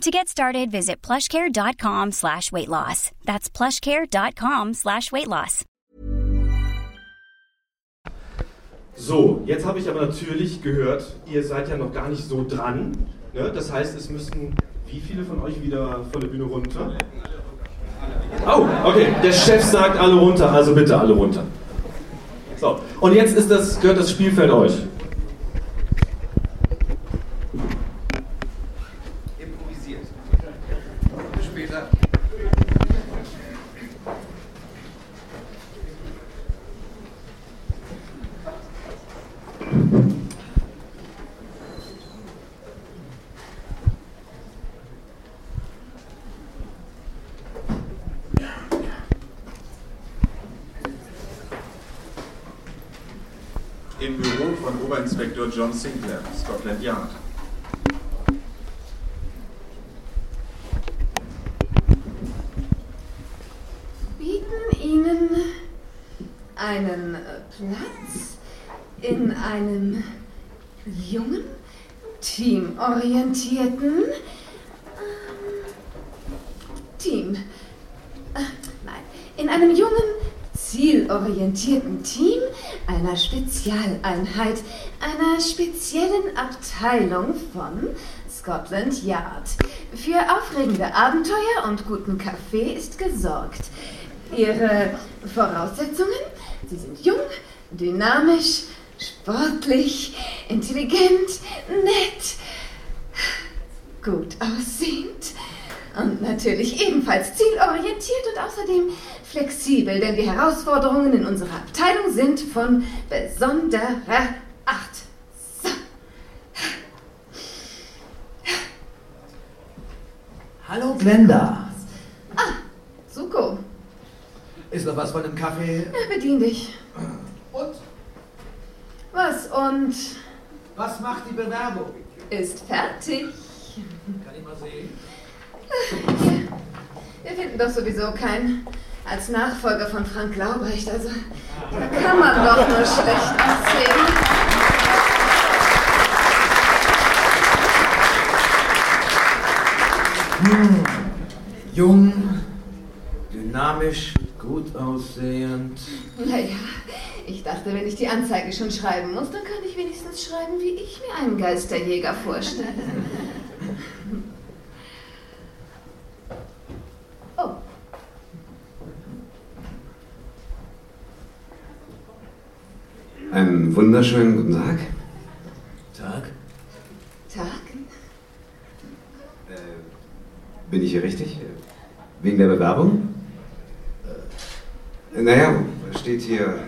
To get started, visit plushcare.com slash weight loss. That's plushcare.com slash weight loss. So, jetzt habe ich aber natürlich gehört, ihr seid ja noch gar nicht so dran. Ne? Das heißt, es müssten wie viele von euch wieder von der Bühne runter? Oh, okay. Der Chef sagt alle runter, also bitte alle runter. So, und jetzt ist das, gehört das Spielfeld euch. Improvisiert. Später. Im Büro von Oberinspektor John Sinclair, Scotland Yard. bieten Ihnen einen äh, Platz in einem jungen, teamorientierten ähm, Team. Äh, nein, in einem jungen, zielorientierten Team einer Spezialeinheit, einer speziellen Abteilung von Scotland Yard. Für aufregende Abenteuer und guten Kaffee ist gesorgt. Ihre Voraussetzungen? Sie sind jung, dynamisch, sportlich, intelligent, nett, gut aussehend und natürlich ebenfalls zielorientiert und außerdem flexibel, denn die Herausforderungen in unserer Abteilung sind von besonderer Acht. So. Hallo Glenda. Ah, Suko, Ist noch was von dem Kaffee? bedien dich. Und? Was und Was macht die Bewerbung? ist fertig? Kann ich mal sehen? Wir finden doch sowieso keinen als Nachfolger von Frank Laubrecht. Also, da kann man doch nur schlecht aussehen. Jung, dynamisch, gut aussehend. Naja, ich dachte, wenn ich die Anzeige schon schreiben muss, dann kann ich wenigstens schreiben, wie ich mir einen Geisterjäger vorstelle. Einen wunderschönen guten Tag. Tag. Tag. Äh, bin ich hier richtig? Wegen der Bewerbung? Äh, naja, steht hier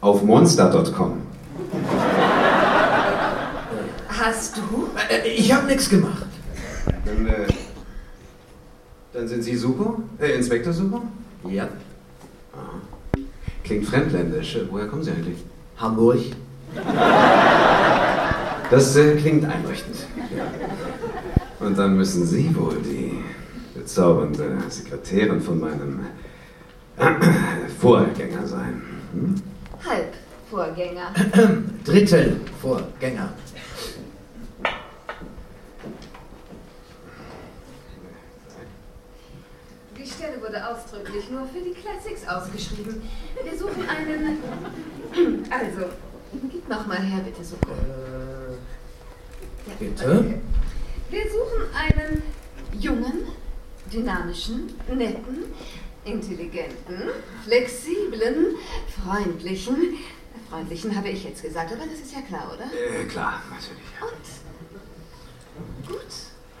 auf monster.com. Hast du? Äh, ich habe nichts gemacht. Dann, äh, dann sind Sie Suko? Äh, Inspektor Suko? Ja. Klingt fremdländisch. Woher kommen Sie eigentlich? Hamburg. Das äh, klingt einleuchtend. Und dann müssen Sie wohl die bezaubernde Sekretärin von meinem äh, Vorgänger sein. Hm? Halbvorgänger. Drittel Vorgänger. Die Stelle wurde ausdrücklich nur für die Classics ausgeschrieben. Wir suchen einen. Also, gib nochmal her, bitte, Suko. Äh, bitte? okay. Wir suchen einen jungen, dynamischen, netten, intelligenten, flexiblen, freundlichen. Freundlichen habe ich jetzt gesagt, aber das ist ja klar, oder? Äh, klar, natürlich. Und gut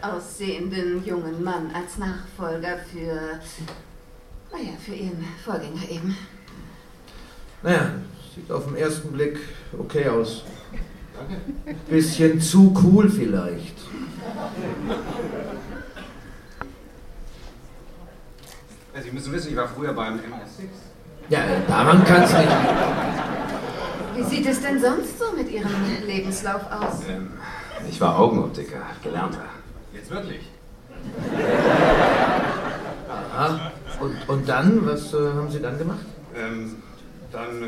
aussehenden jungen Mann als Nachfolger für, naja, für ihren Vorgänger eben. Naja, sieht auf den ersten Blick okay aus. Bisschen zu cool vielleicht. Also, Sie müssen wissen, ich war früher beim MI6. Ja, daran kann es nicht. Wie sieht es denn sonst so mit Ihrem Lebenslauf aus? Ähm, ich war Augenoptiker, gelernter. Jetzt wirklich? Aha. Und, und dann, was äh, haben Sie dann gemacht? Ähm, dann, äh,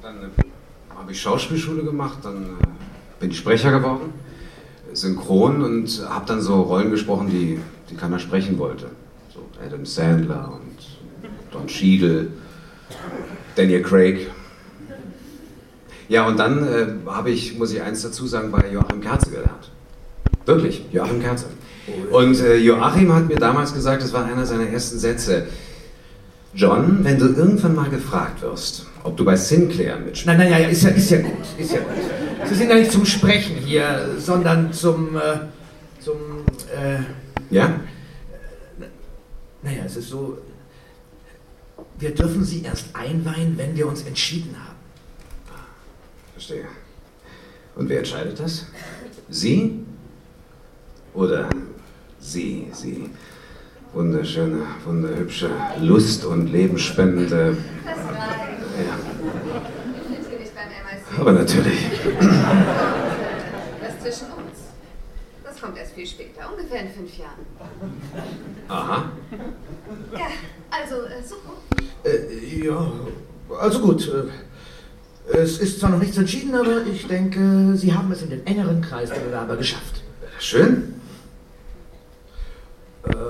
dann äh, habe ich Schauspielschule gemacht, dann äh, bin ich Sprecher geworden, synchron und habe dann so Rollen gesprochen, die, die keiner sprechen wollte. So Adam Sandler und Don Cheadle, Daniel Craig. Ja, und dann äh, habe ich, muss ich eins dazu sagen, bei Joachim Kerze gelernt. Wirklich, Joachim Kerze. Und äh, Joachim hat mir damals gesagt, das war einer seiner ersten Sätze. John, wenn du irgendwann mal gefragt wirst, ob du bei Sinclair mitspielst. Nein, nein, ja, ja, ist ja, ist ja gut, ist ja gut. Sie sind ja nicht zum Sprechen hier, sondern zum, äh, zum, äh, Ja? naja, es ist so, wir dürfen Sie erst einweihen, wenn wir uns entschieden haben. Verstehe. Und wer entscheidet das? Sie? Oder Sie, Sie? Wunderschöne, wunderhübsche, lust- und lebensspendende. Das reicht. Ja, Natürlich beim MIC. aber natürlich. Das zwischen uns. Das kommt erst viel später, ungefähr in fünf Jahren. Aha. Ja, also, äh, Suko. Äh, ja, also gut. Äh, es ist zwar noch nichts entschieden, aber ich denke, Sie haben es in den engeren Kreis der Bewerber geschafft. Schön.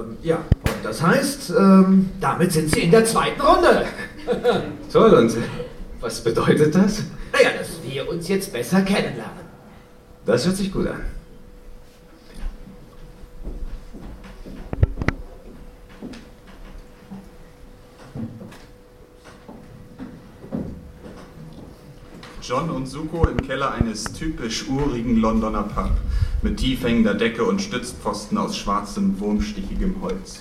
Ähm, ja, und das heißt, ähm, damit sind Sie in der zweiten Runde. Toll, und was bedeutet das? Naja, dass wir uns jetzt besser kennenlernen. Das hört sich gut an. John und Suko im Keller eines typisch urigen Londoner Pub mit tief hängender Decke und Stützpfosten aus schwarzem, wurmstichigem Holz.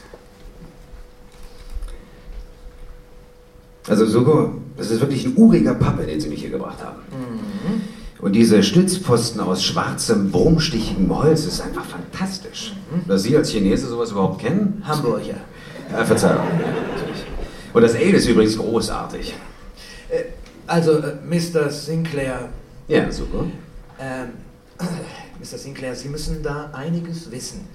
Also, Suko, das ist wirklich ein uriger Pappe, den Sie mich hier gebracht haben. Und diese Stützpfosten aus schwarzem, wurmstichigem Holz ist einfach fantastisch. Dass Sie als Chinese sowas überhaupt kennen? Hamburger. Ja, Verzeihung. Und das Ale ist übrigens großartig. Äh, also, äh, Mr. Sinclair, Ja, Suko. ähm, Mr. Sinclair, Sie müssen da einiges wissen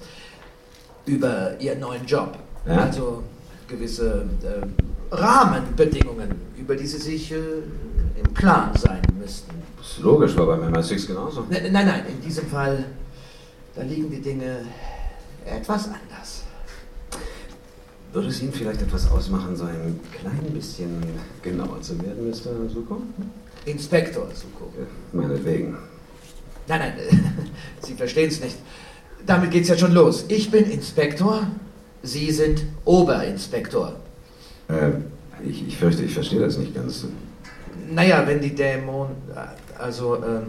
über Ihren neuen Job. Ja. Also gewisse äh, Rahmenbedingungen, über die Sie sich äh, im Klaren sein müssten. Ist logisch, war beim MI6 genauso. Nein, nein, nein, in diesem Fall, da liegen die Dinge etwas anders. Würde es Ihnen vielleicht etwas ausmachen, so ein klein bisschen genauer zu werden, Mr. Suko? Inspektor Suko. Ja, Meinetwegen. Nein, nein, Sie verstehen es nicht. Damit geht's ja schon los. Ich bin Inspektor, Sie sind Oberinspektor. Äh, ich, ich fürchte, ich verstehe das nicht ganz. Naja, wenn die Dämonen, also ähm,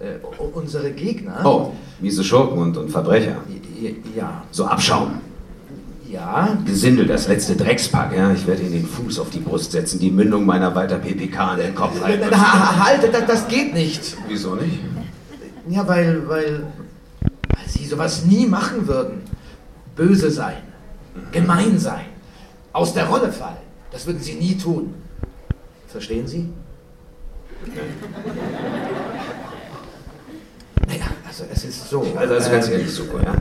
äh, unsere Gegner. Oh, miese Schurken und, und Verbrecher. Ja, So Abschaum. ja. Gesindel, das letzte Dreckspack, ja. Ich werde Ihnen den Fuß auf die Brust setzen, die Mündung meiner weiter PPK in den Kopf halten. Ha- ha- Halt, das, das geht nicht. Wieso nicht? Ja, weil, weil, weil Sie sowas nie machen würden. Böse sein, gemein sein, aus der Rolle fallen. Das würden Sie nie tun. Verstehen Sie? Naja, also es ist so. Also, also ganz ähm, ehrlich, Suko, ja.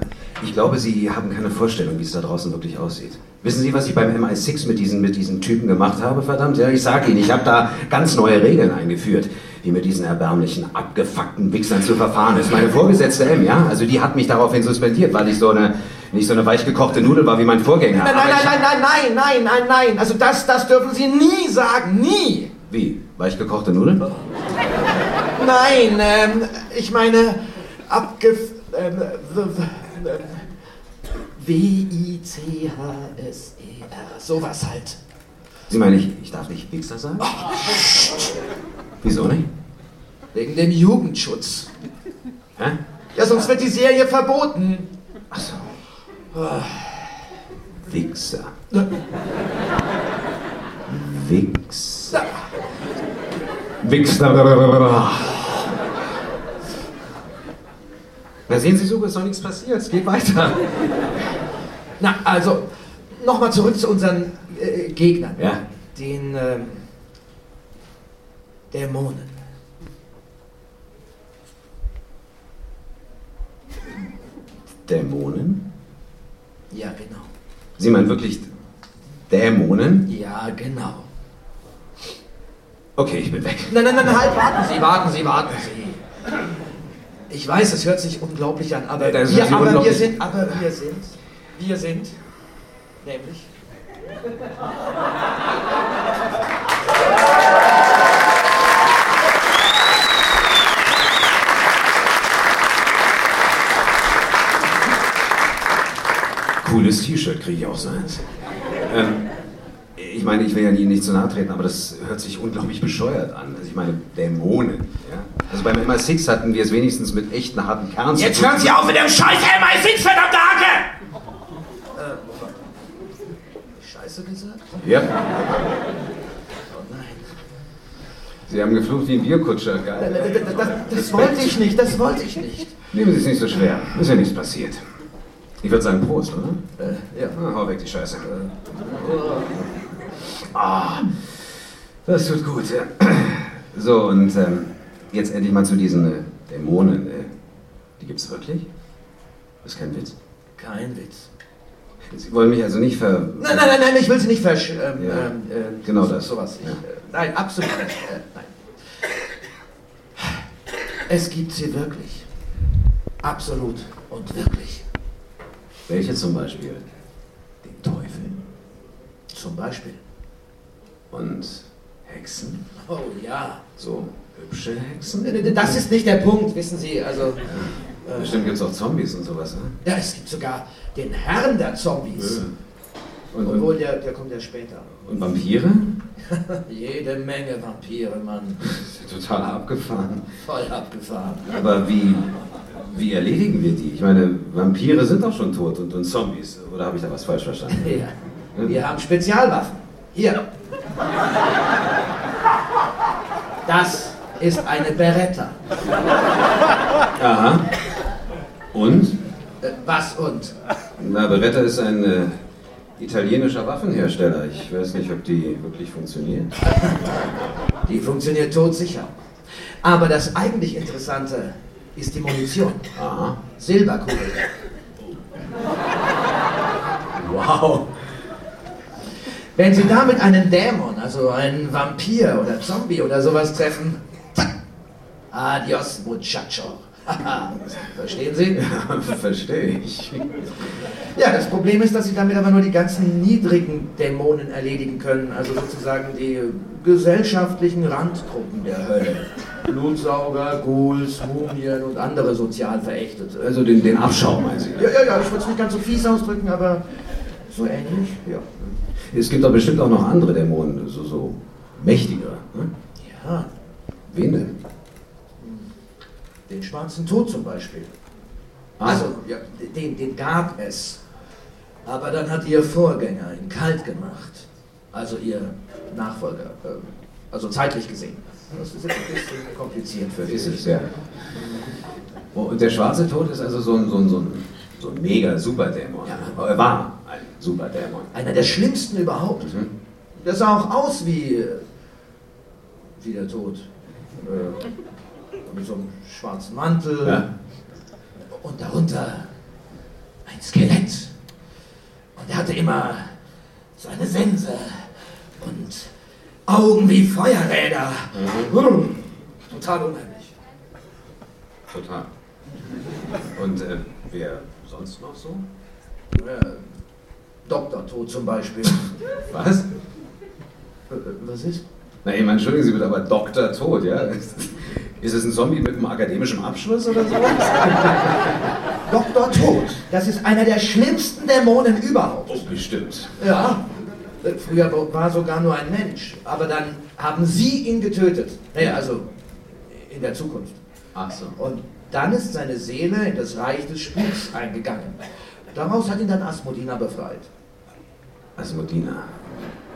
Ich glaube, Sie haben keine Vorstellung, wie es da draußen wirklich aussieht. Wissen Sie, was ich beim MI6 mit diesen, mit diesen Typen gemacht habe, verdammt? Ja, ich sage Ihnen, ich habe da ganz neue Regeln eingeführt, wie mit diesen erbärmlichen, abgefuckten Wichsern zu verfahren ist. Meine Vorgesetzte M, ja, also die hat mich daraufhin suspendiert, weil ich so eine, nicht so eine weichgekochte Nudel war wie mein Vorgänger. Nein, nein, ich- nein, nein, nein, nein, nein, nein. Also das, das dürfen Sie nie sagen, nie. Wie? Weichgekochte Nudeln? Nein, ähm, ich meine, abge... Ähm, w- w- ähm, W-I-C-H-S-E-R, sowas halt. Sie meinen, ich, ich darf nicht Wichser sagen? Wieso nicht? Wegen dem Jugendschutz. Hä? Ja, sonst wird die Serie verboten. Ach so. Wichser. Wichser. Wichser. Na sehen Sie so, ist doch nichts passiert. Es geht weiter. Na, also, nochmal zurück zu unseren äh, Gegnern. Ja. den ähm, Dämonen. Dämonen? Ja, genau. Sie meinen wirklich Dämonen? Ja, genau. Okay, ich bin weg. Nein, nein, nein, halt, warten Sie, warten Sie, warten Sie. Ich weiß, es hört sich unglaublich an, aber, Ja, hört wir, aber wir sind, aber wir sind, wir sind, nämlich. Cooles T-Shirt, kriege ich auch so eins. Ähm, ich meine, ich will ja Ihnen nicht zu nahe treten, aber das hört sich unglaublich bescheuert an. Also ich meine, Dämonen. Ja? Also beim MI6 hatten wir es wenigstens mit echten harten Kernen zu Jetzt hören Sie auf mit dem Scheiß MI6, verdammte Hacke! Scheiße gesagt? Ja, Oh nein. Sie haben geflucht wie ein Bierkutscher, geil. Das, das, das wollte ich nicht, das wollte ich nicht. Nehmen Sie es nicht so schwer. Ist ja nichts passiert. Ich würde sagen Prost, oder? Äh, ja. Ah, hau weg die Scheiße. Ah, das tut gut. Ja. So, und ähm, jetzt endlich mal zu diesen äh, Dämonen. Äh, die gibt's wirklich? Das ist kein Witz. Kein Witz. Sie wollen mich also nicht ver... Nein, nein, nein, nein, ich will Sie nicht versch... Ähm, Ja, ähm, äh, genau so- das. Sowas. Ja. Ich, äh, nein, absolut nicht. Äh, nein. Es gibt sie wirklich. Absolut und wirklich. Welche zum Beispiel? Den Teufel. Zum Beispiel. Und Hexen? Oh ja. So hübsche Hexen? Das ist nicht der Punkt, wissen Sie. Also, Bestimmt gibt's auch Zombies und sowas, ne? ja, es gibt sogar den Herrn der Zombies. Und, Obwohl, der, der kommt ja später. und Vampire? Jede Menge Vampire, Mann. Total abgefahren. Voll abgefahren. Aber wie, wie erledigen wir die? Ich meine, Vampire sind doch schon tot und, und Zombies. Oder habe ich da was falsch verstanden? Ja. Wir haben Spezialwaffen. Hier. Das ist eine Beretta. Aha. Und? Äh, was und? Na, Beretta ist ein äh, italienischer Waffenhersteller. Ich weiß nicht, ob die wirklich funktioniert. Die funktioniert todsicher. Aber das eigentlich Interessante ist die Munition. Aha. Silberkugel. Wow. Wenn Sie damit einen Dämon, also einen Vampir oder Zombie oder sowas treffen. Adios, muchacho. Verstehen Sie? Verstehe ich. Ja, das Problem ist, dass Sie damit aber nur die ganzen niedrigen Dämonen erledigen können, also sozusagen die gesellschaftlichen Randgruppen der Hölle. Blutsauger, Ghouls, Mumien und andere sozial Verächtete. Also den, den Abschaum, meinen Sie? Ja, ja, ja, ich würde es nicht ganz so fies ausdrücken, aber so ähnlich, ja. Es gibt doch bestimmt auch noch andere Dämonen, so, so mächtiger. Ne? Ja, Wen denn? den schwarzen Tod zum Beispiel. Ah. Also, ja, den, den gab es. Aber dann hat ihr Vorgänger ihn kalt gemacht. Also ihr Nachfolger. äh, Also zeitlich gesehen. Das ist jetzt ein bisschen kompliziert für Ist Sie. es, ja. Oh, und der schwarze Tod ist also so ein, so ein, so ein, so ein mega Superdämon. Ja. Er war ein Superdämon. Einer der schlimmsten überhaupt. Mhm. Der sah auch aus wie, äh, wie der Tod. Äh, mit so einem schwarzen Mantel. Ja. Und darunter ein Skelett. Und er hatte immer so eine Sense und Augen wie Feuerräder. Hm, Total unheimlich. Total. Und äh, wer sonst noch so? Äh, Dr. Tod zum Beispiel. Was? Was ist? Na, meine, entschuldigen Sie bitte, aber Dr. Tod, ja? Ist es ein Zombie mit einem akademischen Abschluss oder so? Dr. Tod. Das ist einer der schlimmsten Dämonen überhaupt. Oh, bestimmt. Ja. Äh, Früher war sogar nur ein Mensch. Aber dann haben sie ihn getötet. Naja, also in der Zukunft. Ach so. Und dann ist seine Seele in das Reich des Spuks eingegangen. Daraus hat ihn dann Asmodina befreit. Asmodina.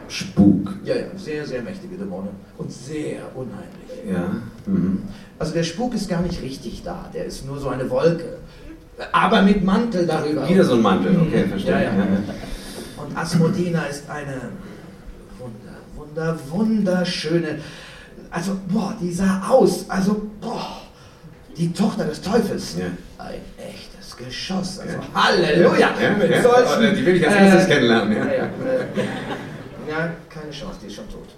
Spuk. Ja, ja, sehr, sehr mächtige Dämonen. Und sehr unheimlich. Ja. Mhm. Also der Spuk ist gar nicht richtig da. Der ist nur so eine Wolke. Aber mit Mantel darüber. Wieder so ein Mantel, okay, verstehe. Ja, ja. Und Asmodina ist eine wunder, wunder, wunderschöne. Also, boah, die sah aus. Also, boah, die Tochter des Teufels. Ja. Ein echtes Geschoss. Also, Halleluja. Ja, Mit ja. solchen, die will ich als erstes kennenlernen, ja. Ja, ja, äh, ja, keine Chance, die ist schon tot.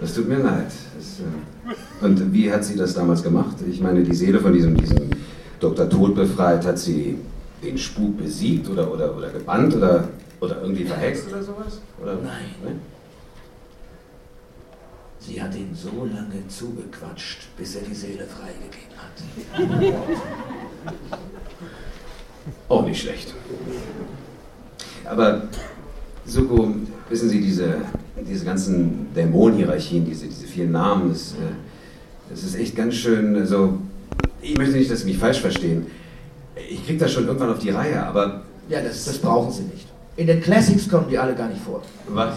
Das tut mir leid. Das, äh, und wie hat sie das damals gemacht? Ich meine, die Seele von diesem, diesem Dr. Tod befreit, hat sie den Spuk besiegt oder, oder, oder gebannt oder, oder irgendwie verhext oder sowas? Oder, Nein. Ne? Sie hat ihn so lange zugequatscht, bis er die Seele freigegeben hat. Auch nicht schlecht. Aber, Suko, wissen Sie, diese, diese ganzen Dämonenhierarchien, diese, diese vielen Namen, das, äh, das ist echt ganz schön, also, ich möchte nicht, dass Sie mich falsch verstehen. Ich krieg das schon irgendwann auf die Reihe, aber... Ja, das, das brauchen Sie nicht. In den Classics kommen die alle gar nicht vor. Was?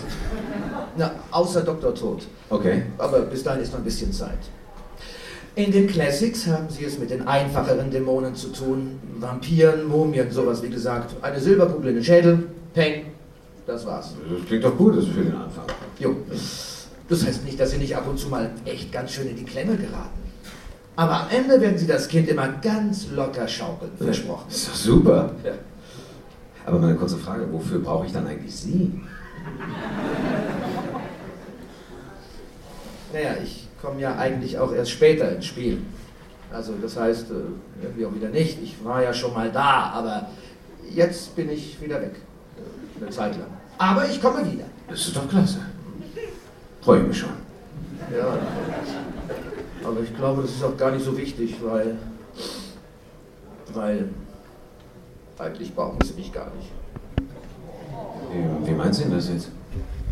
Na, außer Dr. Tod. Okay. Aber bis dahin ist noch ein bisschen Zeit. In den Classics haben Sie es mit den einfacheren Dämonen zu tun. Vampiren, Mumien, sowas wie gesagt. Eine Silberkugel in den Schädel, Peng, das war's. Das klingt doch gut, das ist für den Anfang. Jo. Das heißt nicht, dass Sie nicht ab und zu mal echt ganz schön in die Klemme geraten. Aber am Ende werden Sie das Kind immer ganz locker schaukeln, versprochen. Das ist doch super. Ja. Aber meine kurze Frage, wofür brauche ich dann eigentlich Sie? Naja, ich komme ja eigentlich auch erst später ins Spiel. Also das heißt, äh, irgendwie auch wieder nicht. Ich war ja schon mal da, aber jetzt bin ich wieder weg. Äh, Eine Zeit lang. Aber ich komme wieder. Das ist doch klasse. Freue ich mich schon. Ja. Aber ich glaube, das ist auch gar nicht so wichtig, weil. Weil. Eigentlich brauchen sie mich gar nicht. Wie, wie meinen Sie denn das jetzt?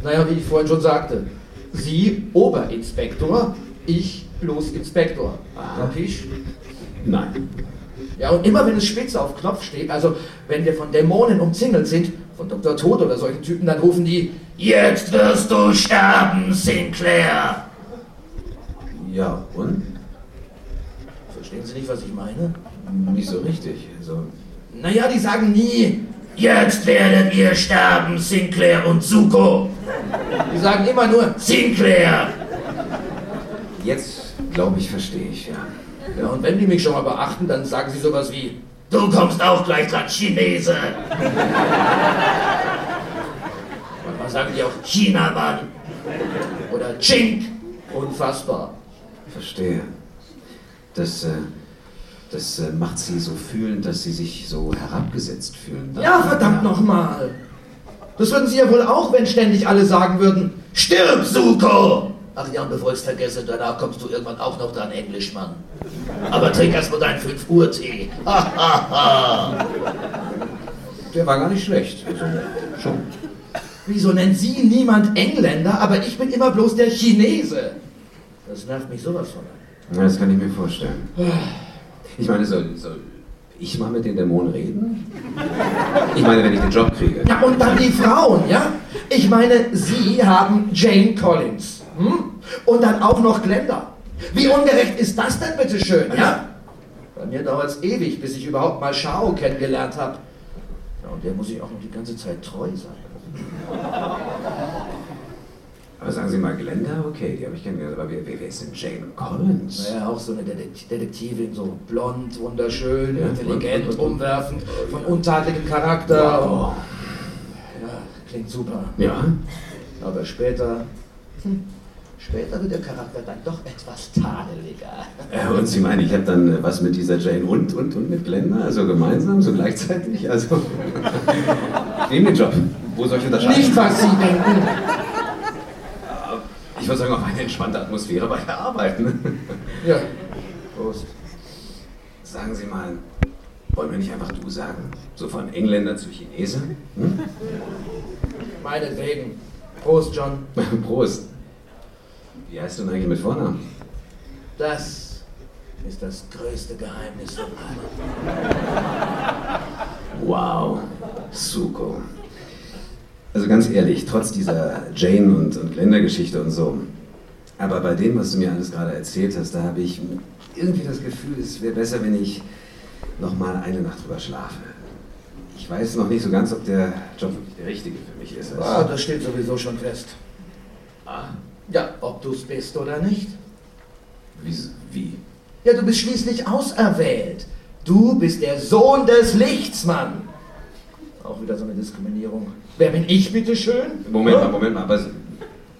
Naja, wie ich vorhin schon sagte. Sie Oberinspektor, ich bloß Inspektor. Kapisch? Nein. Ja, und immer wenn es spitz auf Knopf steht, also wenn wir von Dämonen umzingelt sind, von Dr. Tod oder solchen Typen, dann rufen die, jetzt wirst du sterben, Sinclair. Ja, und? Verstehen Sie nicht, was ich meine? Nicht so richtig. Also, Naja, die sagen nie, jetzt werdet ihr sterben, Sinclair und Zuko. Die sagen immer nur, Sinclair. jetzt glaube ich, verstehe ich, ja. Ja, und wenn die mich schon mal beachten, dann sagen sie sowas wie, du kommst auch gleich dran, Chinese. Manchmal sagen die auch Chinamann oder Chink. Unfassbar. Verstehe. Das, äh, das äh, macht Sie so fühlen, dass Sie sich so herabgesetzt fühlen. Ja, verdammt nochmal. Das würden sie ja wohl auch, wenn ständig alle sagen würden, stirb, Suko! Ach ja, und bevor ich es vergesse, danach kommst du irgendwann auch noch dran, Englischmann. Aber trink erst mal deinen 5-Uhr-Tee. Ha, ha, ha. Der war gar nicht schlecht. Also, schon. Wieso nennt sie niemand Engländer, aber ich bin immer bloß der Chinese? Das nervt mich sowas von. Ja, das kann ich mir vorstellen. Ich meine, soll, soll ich mal mit den Dämonen reden? Ich meine, wenn ich den Job kriege. Ja, und dann die Frauen, ja? Ich meine, Sie haben Jane Collins. Hm? Und dann auch noch Glenda. Wie ungerecht ist das denn bitte schön, ja? Bei mir dauert es ewig, bis ich überhaupt mal Shao kennengelernt habe. Ja, und der muss ich auch noch die ganze Zeit treu sein. Aber sagen Sie mal, Glenda, okay, die habe ich kennengelernt. Aber wer, wer ist denn Jane Collins? Naja, auch so eine Detek- Detektivin, so blond, wunderschön, Ja, intelligent, und- und- umwerfend, von untadligem Charakter. Wow. Ja, klingt super. Ja? Aber später, hm, später wird der Charakter dann doch etwas tadeliger. Und Sie meinen, ich habe dann äh, was mit dieser Jane und, und, und mit Glenda? Also gemeinsam, so gleichzeitig? Also, ich nehme den Job. Wo soll ich unterscheiden? Nicht, was Sie denken. Ich würde sagen, auch eine entspannte Atmosphäre bei der Arbeit. Ne? Ja. Prost. Sagen Sie mal, wollen wir nicht einfach du sagen? So von Engländer zu Chinese? Hm? Meinetwegen. Prost, John. Prost. Wie heißt du denn eigentlich mit Vornamen? Das ist das größte Geheimnis von allen. Wow, Suko. Also ganz ehrlich, trotz dieser Jane und, und Glenda-Geschichte und so, aber bei dem, was du mir alles gerade erzählt hast, da habe ich irgendwie das Gefühl, es wäre besser, wenn ich noch mal eine Nacht drüber schlafe. Ich ich weiß noch nicht so ganz, ob der Job wirklich der richtige für mich ist. Ah, das steht sowieso schon fest. Ah, Ja, ob du es bist oder nicht. wie? wie? Ja, du bist schließlich auserwählt. Du bist der Sohn des Lichts, Mann. Auch wieder so eine Diskriminierung. Wer bin ich, bitteschön? Moment mal, Moment mal, aber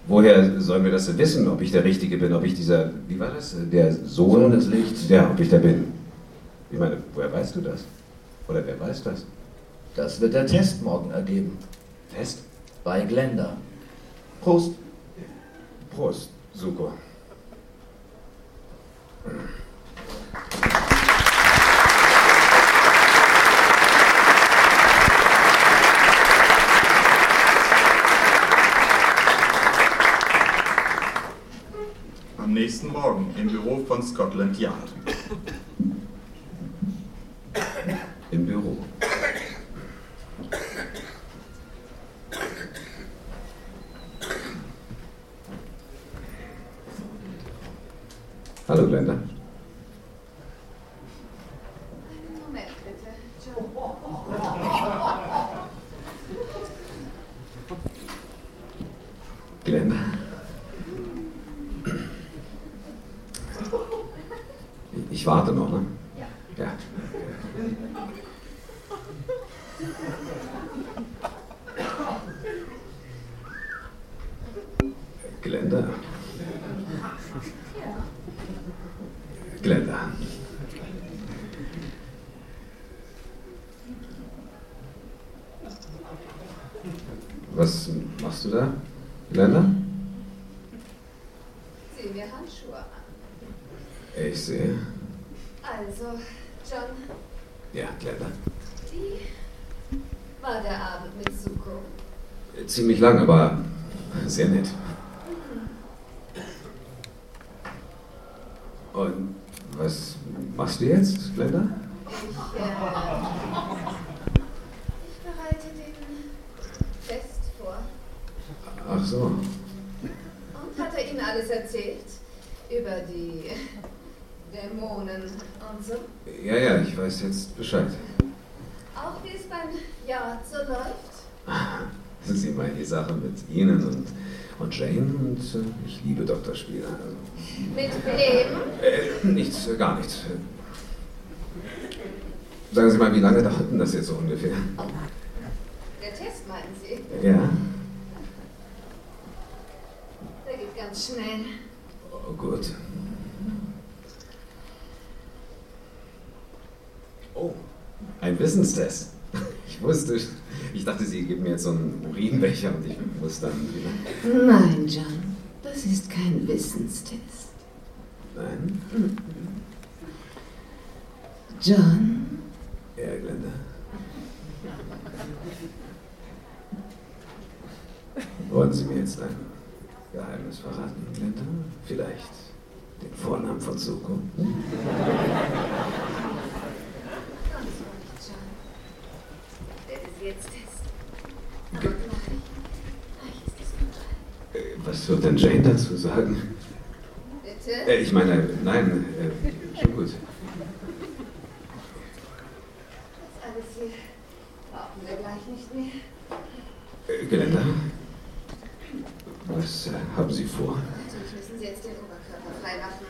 woher sollen wir das denn wissen, ob ich der Richtige bin, ob ich dieser, wie war das, der Sohn, Sohn des Lichts. Ja, ob ich der bin. Ich meine, woher weißt du das? Oder wer weiß das? Das wird der Test morgen ergeben. Fest? Bei Glenda. Prost. Prost, Suko. Am nächsten Morgen im Büro von Scotland Yard. Im Büro. Hallo Glenda. Einen Moment bitte. John. Glenda. Ich warte noch, ne? Ja. Ja. Glenda. Glenda. Was machst du da, Glenda? Zieh mir Handschuhe an. Ich sehe. Also, John, Ja, Glenda. wie war der Abend mit Suko? Ziemlich lang, aber sehr nett. Und was machst du jetzt, Glenda? Ich, äh, ich bereite den Test vor. Ach so. Und hat er Ihnen alles erzählt? Über die Dämonen und so? Ja, ja, ich weiß jetzt Bescheid. Auch wie es beim Jahr so läuft? Sie meinen die Sache mit Ihnen und, und Jane und äh, ich liebe Dr. Spieler. Also, Mit wem? äh, nichts, gar nichts. Sagen Sie mal, wie lange dauert denn das jetzt so ungefähr? Der Test, meinen Sie? Ja? Der geht ganz schnell. Oh, gut. Oh, ein Wissenstest. Ich wusste, ich dachte, Sie geben mir jetzt so einen Urinbecher und ich muss dann wieder. Nein, John, das ist kein Wissenstest. Nein? John, Ja, Glenda. Wollen Sie mir jetzt ein Geheimnis verraten, Glenda? Vielleicht den Vornamen von jetzt ist vorbei. Äh, Was wird denn Jane dazu sagen? Bitte? Äh, ich meine, nein, äh, schon gut. Das alles hier brauchen wir gleich nicht mehr. Äh, Glenda? Haben Sie vor? Natürlich müssen Sie jetzt den Oberkörper freimachen.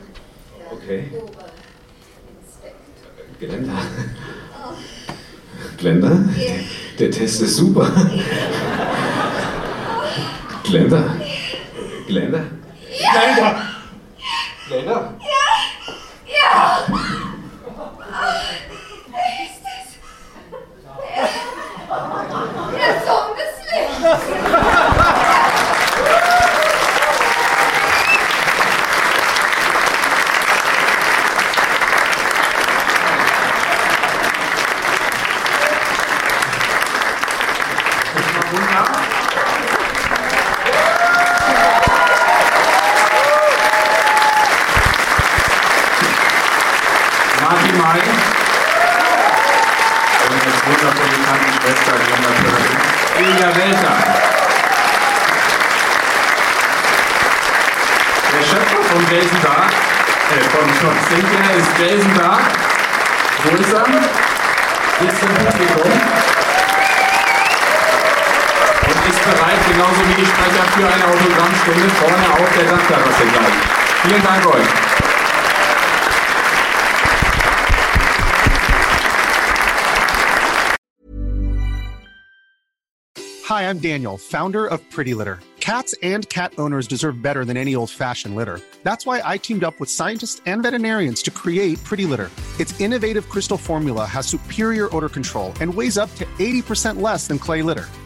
Okay. Oberinspektor. Glenda? Glenda? Der Test ist super. Glenda? Glenda? Glenda! Glenda? Für eine Autogrammstunde vorne auf der Dachterrasse gleich. Vielen Dank euch. Hi, I'm Daniel, founder of Pretty Litter. Cats and cat owners deserve better than any old fashioned litter. That's why I teamed up with scientists and veterinarians to create Pretty Litter. Its innovative crystal formula has superior odor control and weighs up to 80% less than clay litter.